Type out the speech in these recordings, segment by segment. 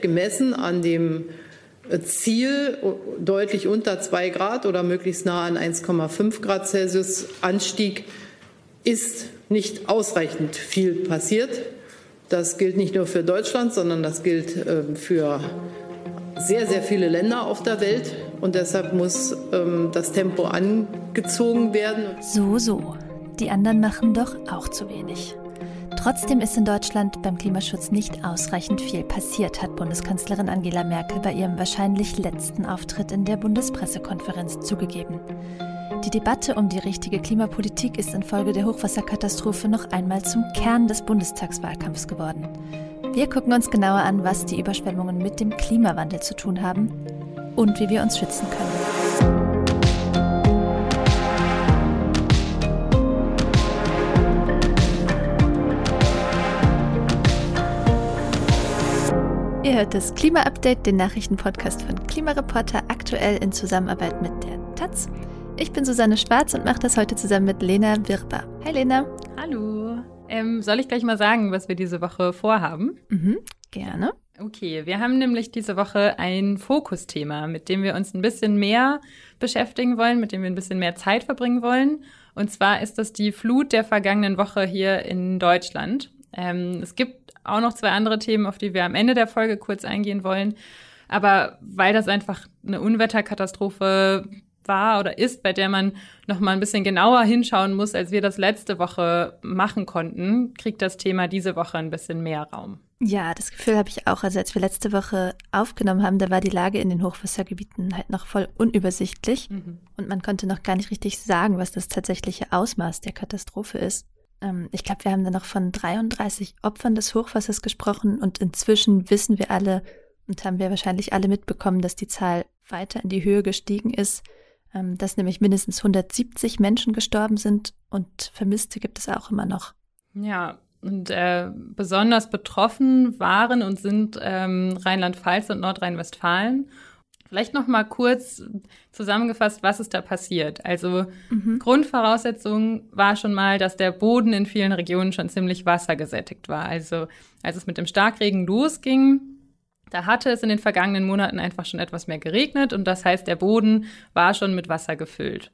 Gemessen an dem Ziel deutlich unter 2 Grad oder möglichst nah an 1,5 Grad Celsius Anstieg ist nicht ausreichend viel passiert. Das gilt nicht nur für Deutschland, sondern das gilt ähm, für sehr, sehr viele Länder auf der Welt. Und deshalb muss ähm, das Tempo angezogen werden. So, so. Die anderen machen doch auch zu wenig. Trotzdem ist in Deutschland beim Klimaschutz nicht ausreichend viel passiert, hat Bundeskanzlerin Angela Merkel bei ihrem wahrscheinlich letzten Auftritt in der Bundespressekonferenz zugegeben. Die Debatte um die richtige Klimapolitik ist infolge der Hochwasserkatastrophe noch einmal zum Kern des Bundestagswahlkampfs geworden. Wir gucken uns genauer an, was die Überschwemmungen mit dem Klimawandel zu tun haben und wie wir uns schützen können. Ihr hört das Klima-Update, den Nachrichtenpodcast von Klimareporter, aktuell in Zusammenarbeit mit der Taz. Ich bin Susanne Schwarz und mache das heute zusammen mit Lena Wirber. Hi Lena. Hallo. Ähm, soll ich gleich mal sagen, was wir diese Woche vorhaben? Mhm, gerne. Okay, wir haben nämlich diese Woche ein Fokusthema, mit dem wir uns ein bisschen mehr beschäftigen wollen, mit dem wir ein bisschen mehr Zeit verbringen wollen. Und zwar ist das die Flut der vergangenen Woche hier in Deutschland. Ähm, es gibt auch noch zwei andere Themen, auf die wir am Ende der Folge kurz eingehen wollen. Aber weil das einfach eine Unwetterkatastrophe war oder ist, bei der man noch mal ein bisschen genauer hinschauen muss, als wir das letzte Woche machen konnten, kriegt das Thema diese Woche ein bisschen mehr Raum. Ja, das Gefühl habe ich auch. Also als wir letzte Woche aufgenommen haben, da war die Lage in den Hochwassergebieten halt noch voll unübersichtlich mhm. und man konnte noch gar nicht richtig sagen, was das tatsächliche Ausmaß der Katastrophe ist. Ähm, ich glaube, wir haben dann noch von 33 Opfern des Hochwassers gesprochen und inzwischen wissen wir alle und haben wir wahrscheinlich alle mitbekommen, dass die Zahl weiter in die Höhe gestiegen ist, ähm, dass nämlich mindestens 170 Menschen gestorben sind und Vermisste gibt es auch immer noch. Ja, und äh, besonders betroffen waren und sind ähm, Rheinland-Pfalz und Nordrhein-Westfalen. Vielleicht noch mal kurz zusammengefasst, was ist da passiert? Also mhm. Grundvoraussetzung war schon mal, dass der Boden in vielen Regionen schon ziemlich wassergesättigt war. Also als es mit dem Starkregen losging, da hatte es in den vergangenen Monaten einfach schon etwas mehr geregnet und das heißt, der Boden war schon mit Wasser gefüllt.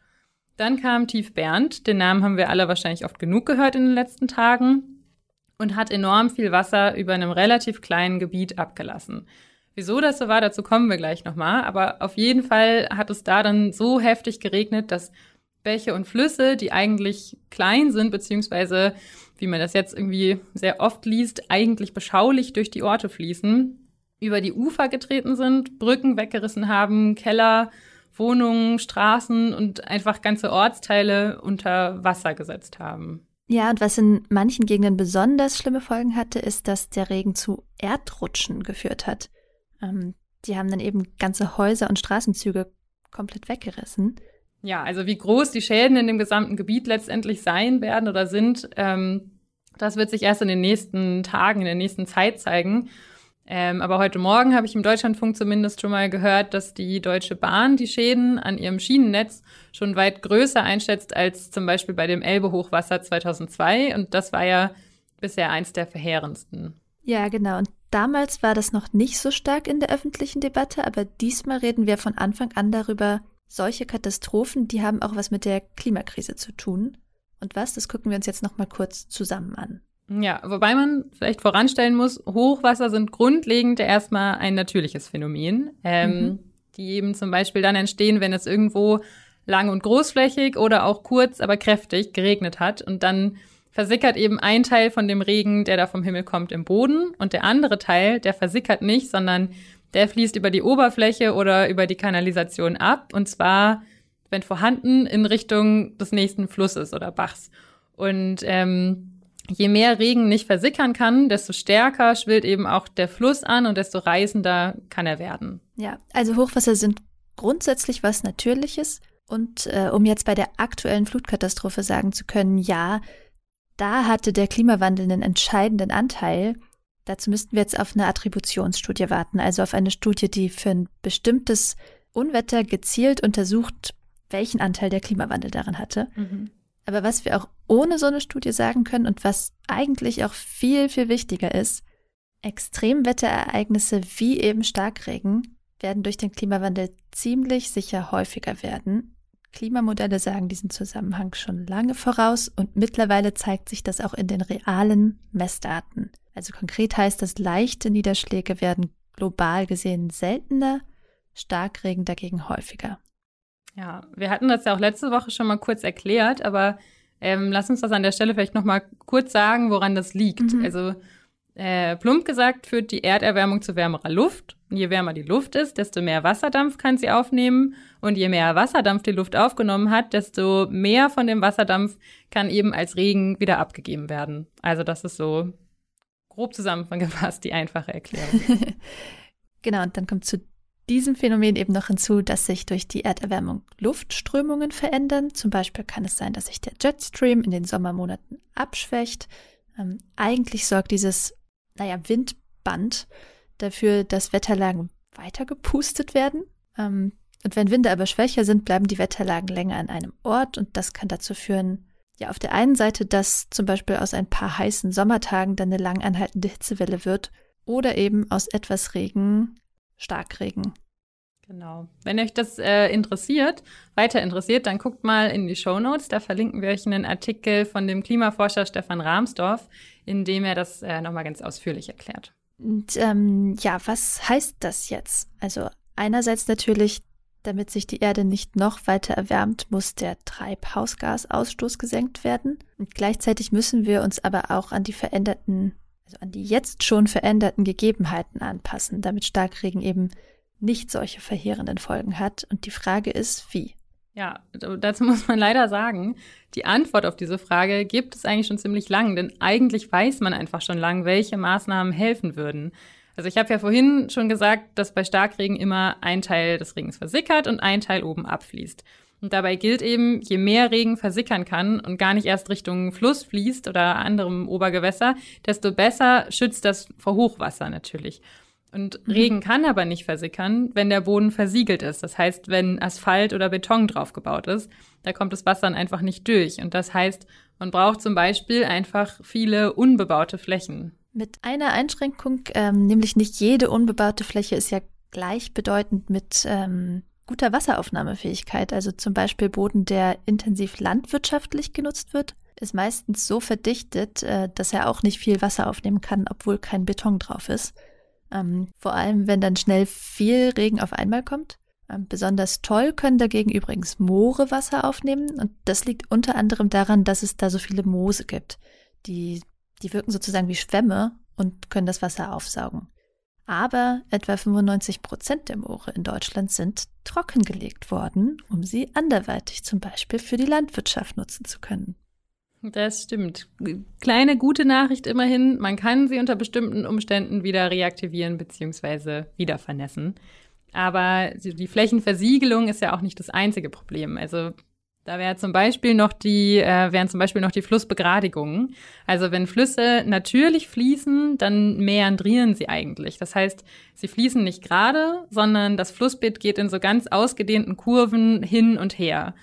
Dann kam Tief Bernd, den Namen haben wir alle wahrscheinlich oft genug gehört in den letzten Tagen und hat enorm viel Wasser über einem relativ kleinen Gebiet abgelassen. Wieso das so war, dazu kommen wir gleich nochmal. Aber auf jeden Fall hat es da dann so heftig geregnet, dass Bäche und Flüsse, die eigentlich klein sind, beziehungsweise, wie man das jetzt irgendwie sehr oft liest, eigentlich beschaulich durch die Orte fließen, über die Ufer getreten sind, Brücken weggerissen haben, Keller, Wohnungen, Straßen und einfach ganze Ortsteile unter Wasser gesetzt haben. Ja, und was in manchen Gegenden besonders schlimme Folgen hatte, ist, dass der Regen zu Erdrutschen geführt hat. Ähm, die haben dann eben ganze Häuser und Straßenzüge komplett weggerissen. Ja, also wie groß die Schäden in dem gesamten Gebiet letztendlich sein werden oder sind, ähm, das wird sich erst in den nächsten Tagen, in der nächsten Zeit zeigen. Ähm, aber heute Morgen habe ich im Deutschlandfunk zumindest schon mal gehört, dass die Deutsche Bahn die Schäden an ihrem Schienennetz schon weit größer einschätzt als zum Beispiel bei dem Elbe-Hochwasser 2002. Und das war ja bisher eins der verheerendsten. Ja, genau. Und damals war das noch nicht so stark in der öffentlichen Debatte, aber diesmal reden wir von Anfang an darüber, solche Katastrophen, die haben auch was mit der Klimakrise zu tun. Und was, das gucken wir uns jetzt nochmal kurz zusammen an. Ja, wobei man vielleicht voranstellen muss, Hochwasser sind grundlegend erstmal ein natürliches Phänomen, ähm, mhm. die eben zum Beispiel dann entstehen, wenn es irgendwo lang und großflächig oder auch kurz, aber kräftig geregnet hat und dann versickert eben ein Teil von dem Regen, der da vom Himmel kommt, im Boden und der andere Teil, der versickert nicht, sondern der fließt über die Oberfläche oder über die Kanalisation ab und zwar, wenn vorhanden, in Richtung des nächsten Flusses oder Bachs. Und ähm, je mehr Regen nicht versickern kann, desto stärker schwillt eben auch der Fluss an und desto reißender kann er werden. Ja, also Hochwasser sind grundsätzlich was Natürliches. Und äh, um jetzt bei der aktuellen Flutkatastrophe sagen zu können, ja, da hatte der Klimawandel einen entscheidenden Anteil. Dazu müssten wir jetzt auf eine Attributionsstudie warten, also auf eine Studie, die für ein bestimmtes Unwetter gezielt untersucht, welchen Anteil der Klimawandel daran hatte. Mhm. Aber was wir auch ohne so eine Studie sagen können und was eigentlich auch viel, viel wichtiger ist, Extremwetterereignisse wie eben Starkregen werden durch den Klimawandel ziemlich sicher häufiger werden. Klimamodelle sagen diesen Zusammenhang schon lange voraus und mittlerweile zeigt sich das auch in den realen Messdaten. Also konkret heißt das, leichte Niederschläge werden global gesehen seltener, Starkregen dagegen häufiger. Ja, wir hatten das ja auch letzte Woche schon mal kurz erklärt, aber ähm, lass uns das an der Stelle vielleicht noch mal kurz sagen, woran das liegt. Mhm. Also äh, plump gesagt führt die Erderwärmung zu wärmerer Luft. Und je wärmer die Luft ist, desto mehr Wasserdampf kann sie aufnehmen. Und je mehr Wasserdampf die Luft aufgenommen hat, desto mehr von dem Wasserdampf kann eben als Regen wieder abgegeben werden. Also das ist so grob zusammengefasst die einfache Erklärung. genau, und dann kommt zu diesem Phänomen eben noch hinzu, dass sich durch die Erderwärmung Luftströmungen verändern. Zum Beispiel kann es sein, dass sich der Jetstream in den Sommermonaten abschwächt. Ähm, eigentlich sorgt dieses, naja, Windband dafür, dass Wetterlagen weiter gepustet werden. Ähm, und wenn Winde aber schwächer sind, bleiben die Wetterlagen länger an einem Ort und das kann dazu führen, ja, auf der einen Seite, dass zum Beispiel aus ein paar heißen Sommertagen dann eine lang anhaltende Hitzewelle wird oder eben aus etwas Regen Starkregen. Genau. Wenn euch das äh, interessiert, weiter interessiert, dann guckt mal in die Show Notes. Da verlinken wir euch einen Artikel von dem Klimaforscher Stefan Rahmsdorf, in dem er das äh, nochmal ganz ausführlich erklärt. Und ähm, ja, was heißt das jetzt? Also einerseits natürlich, damit sich die Erde nicht noch weiter erwärmt, muss der Treibhausgasausstoß gesenkt werden. Und gleichzeitig müssen wir uns aber auch an die veränderten also an die jetzt schon veränderten Gegebenheiten anpassen, damit Starkregen eben nicht solche verheerenden Folgen hat. Und die Frage ist, wie? Ja, dazu muss man leider sagen, die Antwort auf diese Frage gibt es eigentlich schon ziemlich lang, denn eigentlich weiß man einfach schon lang, welche Maßnahmen helfen würden. Also ich habe ja vorhin schon gesagt, dass bei Starkregen immer ein Teil des Regens versickert und ein Teil oben abfließt. Und dabei gilt eben, je mehr Regen versickern kann und gar nicht erst Richtung Fluss fließt oder anderem Obergewässer, desto besser schützt das vor Hochwasser natürlich. Und mhm. Regen kann aber nicht versickern, wenn der Boden versiegelt ist. Das heißt, wenn Asphalt oder Beton draufgebaut ist, da kommt das Wasser dann einfach nicht durch. Und das heißt, man braucht zum Beispiel einfach viele unbebaute Flächen. Mit einer Einschränkung, ähm, nämlich nicht jede unbebaute Fläche ist ja gleichbedeutend mit ähm, guter Wasseraufnahmefähigkeit, also zum Beispiel Boden, der intensiv landwirtschaftlich genutzt wird, ist meistens so verdichtet, äh, dass er auch nicht viel Wasser aufnehmen kann, obwohl kein Beton drauf ist. Ähm, vor allem, wenn dann schnell viel Regen auf einmal kommt. Ähm, besonders toll können dagegen übrigens Moore Wasser aufnehmen und das liegt unter anderem daran, dass es da so viele Moose gibt. Die, die wirken sozusagen wie Schwämme und können das Wasser aufsaugen. Aber etwa 95 Prozent der Moore in Deutschland sind trockengelegt worden, um sie anderweitig zum Beispiel für die Landwirtschaft nutzen zu können. Das stimmt. Kleine gute Nachricht immerhin, man kann sie unter bestimmten Umständen wieder reaktivieren bzw. wieder vernässen. Aber die Flächenversiegelung ist ja auch nicht das einzige Problem. Also da wäre zum Beispiel noch die, äh, wären zum Beispiel noch die Flussbegradigungen. Also wenn Flüsse natürlich fließen, dann meandrieren sie eigentlich. Das heißt, sie fließen nicht gerade, sondern das Flussbett geht in so ganz ausgedehnten Kurven hin und her.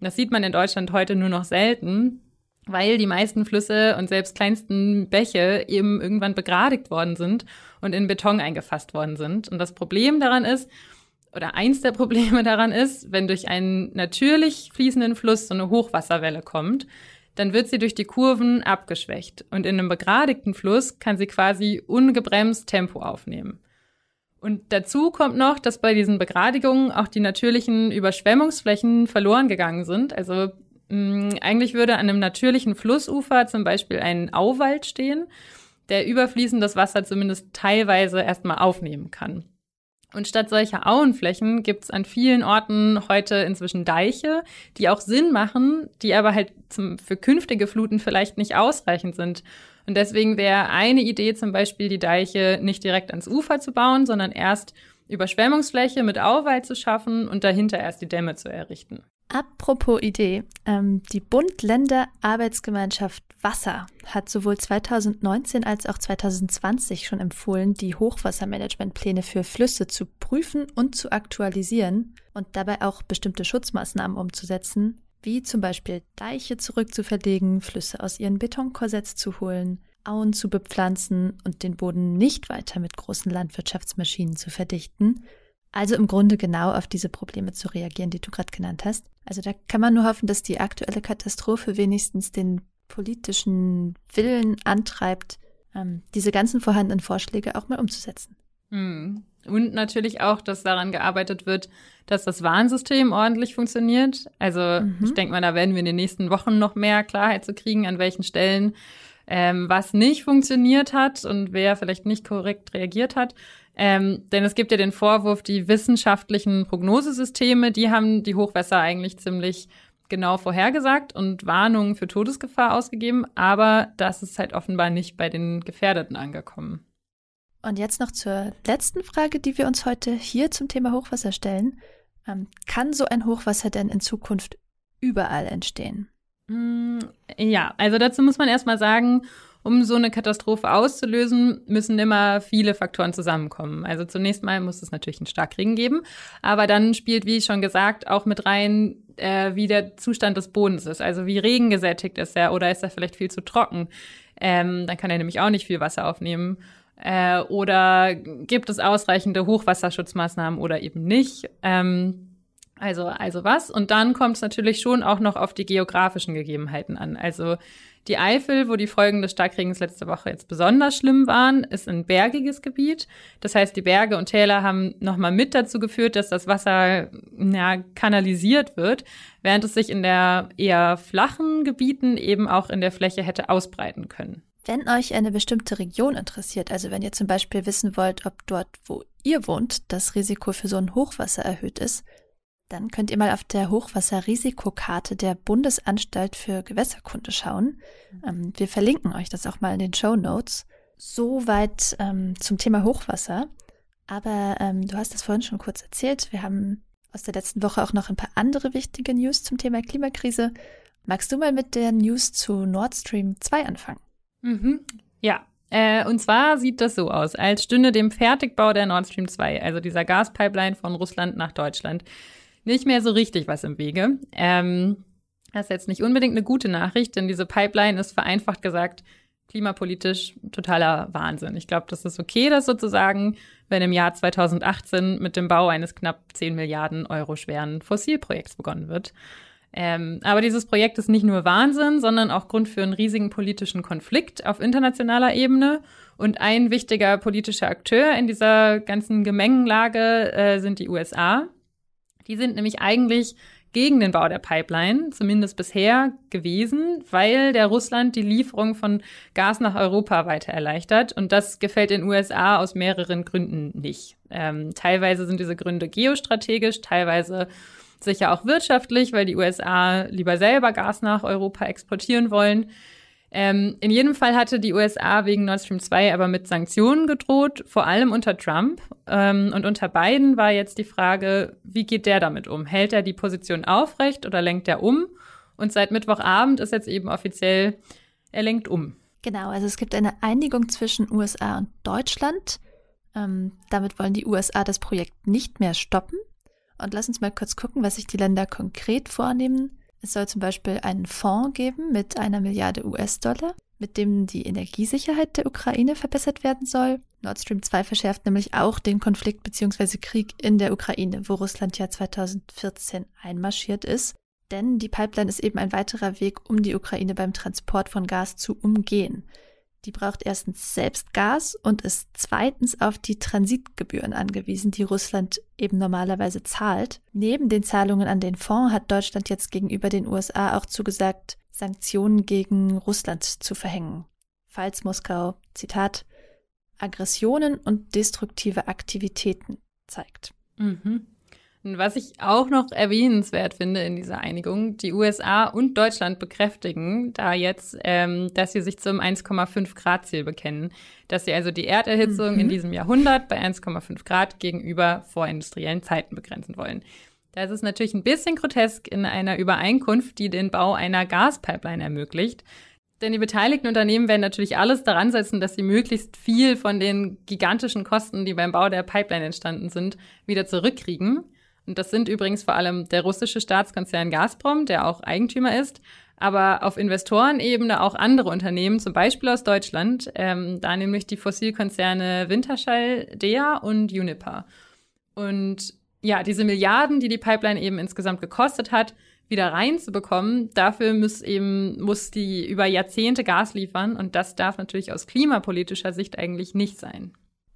Das sieht man in Deutschland heute nur noch selten, weil die meisten Flüsse und selbst kleinsten Bäche eben irgendwann begradigt worden sind und in Beton eingefasst worden sind. Und das Problem daran ist, oder eins der Probleme daran ist, wenn durch einen natürlich fließenden Fluss so eine Hochwasserwelle kommt, dann wird sie durch die Kurven abgeschwächt und in einem begradigten Fluss kann sie quasi ungebremst Tempo aufnehmen. Und dazu kommt noch, dass bei diesen Begradigungen auch die natürlichen Überschwemmungsflächen verloren gegangen sind. Also eigentlich würde an einem natürlichen Flussufer zum Beispiel ein Auwald stehen, der überfließendes Wasser zumindest teilweise erstmal aufnehmen kann. Und statt solcher Auenflächen gibt es an vielen Orten heute inzwischen Deiche, die auch Sinn machen, die aber halt zum, für künftige Fluten vielleicht nicht ausreichend sind. Und deswegen wäre eine Idee zum Beispiel, die Deiche nicht direkt ans Ufer zu bauen, sondern erst Überschwemmungsfläche mit Auwald zu schaffen und dahinter erst die Dämme zu errichten. Apropos Idee, ähm, die Bund-Länder-Arbeitsgemeinschaft Wasser hat sowohl 2019 als auch 2020 schon empfohlen, die Hochwassermanagementpläne für Flüsse zu prüfen und zu aktualisieren und dabei auch bestimmte Schutzmaßnahmen umzusetzen, wie zum Beispiel Deiche zurückzuverlegen, Flüsse aus ihren Betonkorsetts zu holen, Auen zu bepflanzen und den Boden nicht weiter mit großen Landwirtschaftsmaschinen zu verdichten. Also im Grunde genau auf diese Probleme zu reagieren, die du gerade genannt hast. Also da kann man nur hoffen, dass die aktuelle Katastrophe wenigstens den politischen Willen antreibt, ähm, diese ganzen vorhandenen Vorschläge auch mal umzusetzen. Hm. Und natürlich auch, dass daran gearbeitet wird, dass das Warnsystem ordentlich funktioniert. Also mhm. ich denke mal, da werden wir in den nächsten Wochen noch mehr Klarheit zu kriegen, an welchen Stellen ähm, was nicht funktioniert hat und wer vielleicht nicht korrekt reagiert hat. Ähm, denn es gibt ja den Vorwurf, die wissenschaftlichen Prognosesysteme, die haben die Hochwässer eigentlich ziemlich genau vorhergesagt und Warnungen für Todesgefahr ausgegeben, aber das ist halt offenbar nicht bei den Gefährdeten angekommen. Und jetzt noch zur letzten Frage, die wir uns heute hier zum Thema Hochwasser stellen. Ähm, kann so ein Hochwasser denn in Zukunft überall entstehen? Mm, ja, also dazu muss man erstmal sagen, um so eine Katastrophe auszulösen, müssen immer viele Faktoren zusammenkommen. Also zunächst mal muss es natürlich einen Starkregen geben, aber dann spielt, wie schon gesagt, auch mit rein, äh, wie der Zustand des Bodens ist. Also wie regengesättigt ist er oder ist er vielleicht viel zu trocken? Ähm, dann kann er nämlich auch nicht viel Wasser aufnehmen. Äh, oder gibt es ausreichende Hochwasserschutzmaßnahmen oder eben nicht? Ähm, also, also was? Und dann kommt es natürlich schon auch noch auf die geografischen Gegebenheiten an. Also die Eifel, wo die Folgen des Starkregens letzte Woche jetzt besonders schlimm waren, ist ein bergiges Gebiet. Das heißt, die Berge und Täler haben nochmal mit dazu geführt, dass das Wasser ja, kanalisiert wird, während es sich in der eher flachen Gebieten eben auch in der Fläche hätte ausbreiten können. Wenn euch eine bestimmte Region interessiert, also wenn ihr zum Beispiel wissen wollt, ob dort, wo ihr wohnt, das Risiko für so ein Hochwasser erhöht ist, dann könnt ihr mal auf der Hochwasserrisikokarte der Bundesanstalt für Gewässerkunde schauen. Ähm, wir verlinken euch das auch mal in den Show Notes. Soweit ähm, zum Thema Hochwasser. Aber ähm, du hast das vorhin schon kurz erzählt. Wir haben aus der letzten Woche auch noch ein paar andere wichtige News zum Thema Klimakrise. Magst du mal mit der News zu Nord Stream 2 anfangen? Mhm. Ja, äh, und zwar sieht das so aus, als stünde dem Fertigbau der Nord Stream 2, also dieser Gaspipeline von Russland nach Deutschland, nicht mehr so richtig was im Wege. Ähm, das ist jetzt nicht unbedingt eine gute Nachricht, denn diese Pipeline ist vereinfacht gesagt klimapolitisch totaler Wahnsinn. Ich glaube, das ist okay, das sozusagen, wenn im Jahr 2018 mit dem Bau eines knapp 10 Milliarden Euro schweren Fossilprojekts begonnen wird. Ähm, aber dieses Projekt ist nicht nur Wahnsinn, sondern auch Grund für einen riesigen politischen Konflikt auf internationaler Ebene. Und ein wichtiger politischer Akteur in dieser ganzen Gemengenlage äh, sind die USA. Die sind nämlich eigentlich gegen den Bau der Pipeline, zumindest bisher gewesen, weil der Russland die Lieferung von Gas nach Europa weiter erleichtert. Und das gefällt den USA aus mehreren Gründen nicht. Ähm, teilweise sind diese Gründe geostrategisch, teilweise sicher auch wirtschaftlich, weil die USA lieber selber Gas nach Europa exportieren wollen. Ähm, in jedem Fall hatte die USA wegen Nord Stream 2 aber mit Sanktionen gedroht, vor allem unter Trump. Ähm, und unter Biden war jetzt die Frage, wie geht der damit um? Hält er die Position aufrecht oder lenkt er um? Und seit Mittwochabend ist jetzt eben offiziell, er lenkt um. Genau, also es gibt eine Einigung zwischen USA und Deutschland. Ähm, damit wollen die USA das Projekt nicht mehr stoppen. Und lass uns mal kurz gucken, was sich die Länder konkret vornehmen. Es soll zum Beispiel einen Fonds geben mit einer Milliarde US-Dollar, mit dem die Energiesicherheit der Ukraine verbessert werden soll. Nord Stream 2 verschärft nämlich auch den Konflikt bzw. Krieg in der Ukraine, wo Russland ja 2014 einmarschiert ist. Denn die Pipeline ist eben ein weiterer Weg, um die Ukraine beim Transport von Gas zu umgehen. Die braucht erstens selbst Gas und ist zweitens auf die Transitgebühren angewiesen, die Russland eben normalerweise zahlt. Neben den Zahlungen an den Fonds hat Deutschland jetzt gegenüber den USA auch zugesagt, Sanktionen gegen Russland zu verhängen. Falls Moskau, Zitat, Aggressionen und destruktive Aktivitäten zeigt. Mhm. Was ich auch noch erwähnenswert finde in dieser Einigung, die USA und Deutschland bekräftigen da jetzt, ähm, dass sie sich zum 1,5 Grad Ziel bekennen, dass sie also die Erderhitzung mhm. in diesem Jahrhundert bei 1,5 Grad gegenüber vorindustriellen Zeiten begrenzen wollen. Das ist natürlich ein bisschen grotesk in einer Übereinkunft, die den Bau einer Gaspipeline ermöglicht. Denn die beteiligten Unternehmen werden natürlich alles daran setzen, dass sie möglichst viel von den gigantischen Kosten, die beim Bau der Pipeline entstanden sind, wieder zurückkriegen. Und das sind übrigens vor allem der russische Staatskonzern Gazprom, der auch Eigentümer ist, aber auf Investorenebene auch andere Unternehmen, zum Beispiel aus Deutschland, ähm, da nämlich die Fossilkonzerne Wintershall, Dea und Uniper. Und ja, diese Milliarden, die die Pipeline eben insgesamt gekostet hat, wieder reinzubekommen, dafür muss eben, muss die über Jahrzehnte Gas liefern und das darf natürlich aus klimapolitischer Sicht eigentlich nicht sein.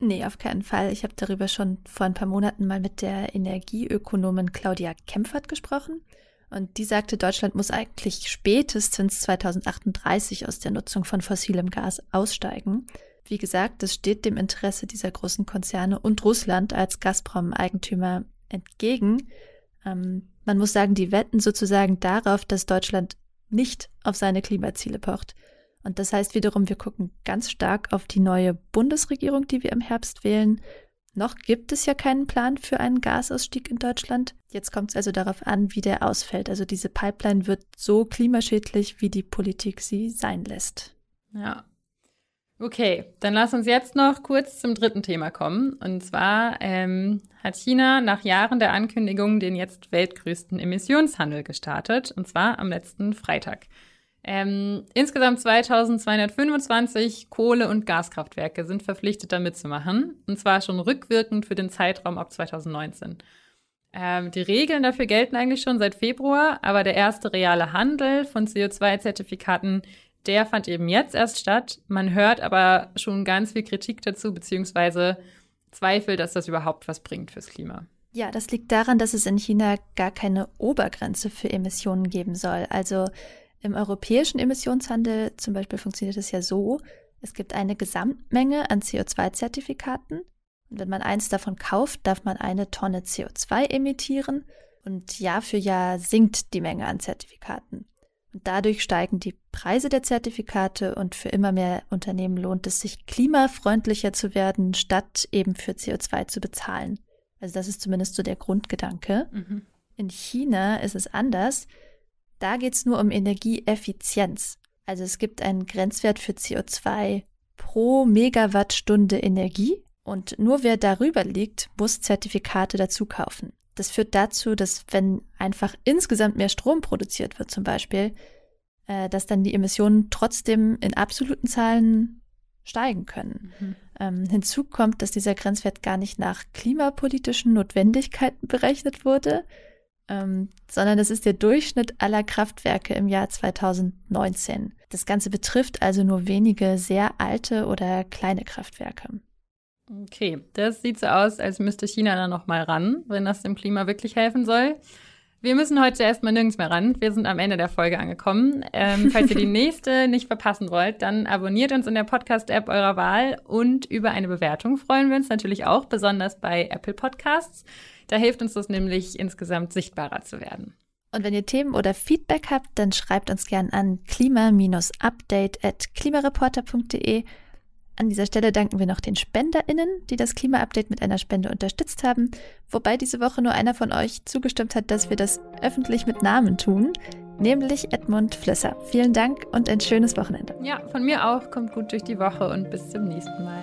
Nee, auf keinen Fall. Ich habe darüber schon vor ein paar Monaten mal mit der Energieökonomin Claudia Kempfert gesprochen. Und die sagte, Deutschland muss eigentlich spätestens 2038 aus der Nutzung von fossilem Gas aussteigen. Wie gesagt, das steht dem Interesse dieser großen Konzerne und Russland als Gazprom-Eigentümer entgegen. Ähm, man muss sagen, die wetten sozusagen darauf, dass Deutschland nicht auf seine Klimaziele pocht. Und das heißt wiederum, wir gucken ganz stark auf die neue Bundesregierung, die wir im Herbst wählen. Noch gibt es ja keinen Plan für einen Gasausstieg in Deutschland. Jetzt kommt es also darauf an, wie der ausfällt. Also diese Pipeline wird so klimaschädlich, wie die Politik sie sein lässt. Ja, Okay, dann lass uns jetzt noch kurz zum dritten Thema kommen. Und zwar ähm, hat China nach Jahren der Ankündigung den jetzt weltgrößten Emissionshandel gestartet, und zwar am letzten Freitag. Ähm, insgesamt 2225 Kohle- und Gaskraftwerke sind verpflichtet, da mitzumachen, und zwar schon rückwirkend für den Zeitraum ab 2019. Ähm, die Regeln dafür gelten eigentlich schon seit Februar, aber der erste reale Handel von CO2-Zertifikaten der fand eben jetzt erst statt. Man hört aber schon ganz viel Kritik dazu, beziehungsweise Zweifel, dass das überhaupt was bringt fürs Klima. Ja, das liegt daran, dass es in China gar keine Obergrenze für Emissionen geben soll. Also im europäischen Emissionshandel zum Beispiel funktioniert es ja so, es gibt eine Gesamtmenge an CO2-Zertifikaten. Und wenn man eins davon kauft, darf man eine Tonne CO2 emittieren. Und Jahr für Jahr sinkt die Menge an Zertifikaten. Und dadurch steigen die Preise der Zertifikate und für immer mehr Unternehmen lohnt es sich, klimafreundlicher zu werden, statt eben für CO2 zu bezahlen. Also das ist zumindest so der Grundgedanke. Mhm. In China ist es anders. Da geht es nur um Energieeffizienz. Also es gibt einen Grenzwert für CO2 pro Megawattstunde Energie und nur wer darüber liegt, muss Zertifikate dazu kaufen. Das führt dazu, dass wenn einfach insgesamt mehr Strom produziert wird zum Beispiel, äh, dass dann die Emissionen trotzdem in absoluten Zahlen steigen können. Mhm. Ähm, hinzu kommt, dass dieser Grenzwert gar nicht nach klimapolitischen Notwendigkeiten berechnet wurde, ähm, sondern das ist der Durchschnitt aller Kraftwerke im Jahr 2019. Das Ganze betrifft also nur wenige sehr alte oder kleine Kraftwerke. Okay, das sieht so aus, als müsste China da noch mal ran, wenn das dem Klima wirklich helfen soll. Wir müssen heute erstmal nirgends mehr ran. Wir sind am Ende der Folge angekommen. Ähm, falls ihr die nächste nicht verpassen wollt, dann abonniert uns in der Podcast-App eurer Wahl und über eine Bewertung freuen wir uns natürlich auch, besonders bei Apple Podcasts. Da hilft uns das nämlich, insgesamt sichtbarer zu werden. Und wenn ihr Themen oder Feedback habt, dann schreibt uns gern an klima-update at klimareporter.de an dieser Stelle danken wir noch den SpenderInnen, die das Klima-Update mit einer Spende unterstützt haben, wobei diese Woche nur einer von euch zugestimmt hat, dass wir das öffentlich mit Namen tun, nämlich Edmund Flösser. Vielen Dank und ein schönes Wochenende. Ja, von mir auch. Kommt gut durch die Woche und bis zum nächsten Mal.